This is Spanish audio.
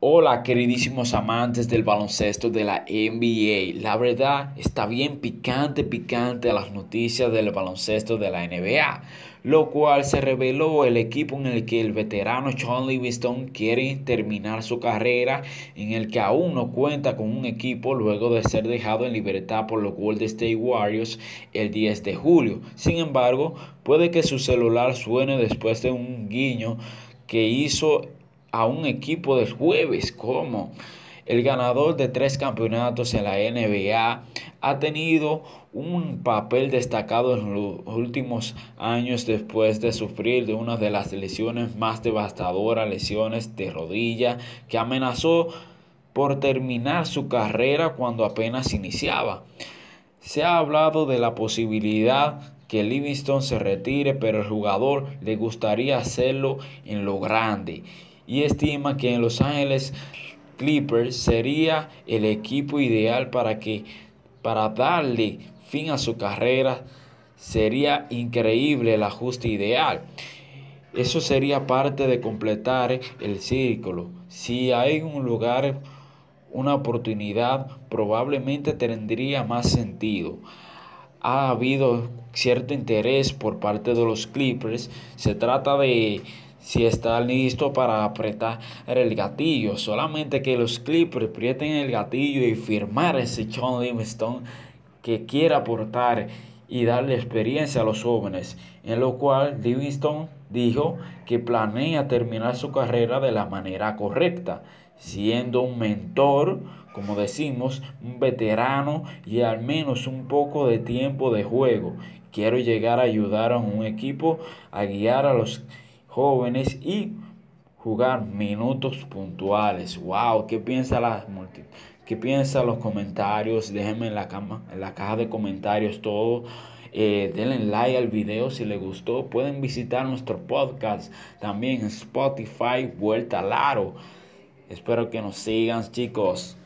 Hola queridísimos amantes del baloncesto de la NBA. La verdad está bien picante, picante las noticias del baloncesto de la NBA, lo cual se reveló el equipo en el que el veterano Sean Livingston quiere terminar su carrera, en el que aún no cuenta con un equipo luego de ser dejado en libertad por los Golden State Warriors el 10 de julio. Sin embargo, puede que su celular suene después de un guiño que hizo a un equipo del jueves como el ganador de tres campeonatos en la NBA ha tenido un papel destacado en los últimos años después de sufrir de una de las lesiones más devastadoras, lesiones de rodilla, que amenazó por terminar su carrera cuando apenas iniciaba. Se ha hablado de la posibilidad que Livingston se retire, pero el jugador le gustaría hacerlo en lo grande y estima que en Los Ángeles Clippers sería el equipo ideal para que para darle fin a su carrera sería increíble el ajuste ideal. Eso sería parte de completar el círculo. Si hay un lugar, una oportunidad, probablemente tendría más sentido. Ha habido cierto interés por parte de los Clippers. Se trata de si está listo para apretar el gatillo. Solamente que los Clippers aprieten el gatillo y firmar ese John Livingston que quiera aportar y darle experiencia a los jóvenes. En lo cual Livingston dijo que planea terminar su carrera de la manera correcta, siendo un mentor, como decimos, un veterano y al menos un poco de tiempo de juego. Quiero llegar a ayudar a un equipo a guiar a los jóvenes y jugar minutos puntuales. Wow, ¿qué piensa la ¿Qué piensa los comentarios? Déjenme en la, cama, en la caja de comentarios todo. Eh, denle like al video si les gustó. Pueden visitar nuestro podcast también en Spotify, Vuelta al Aro. Espero que nos sigan, chicos.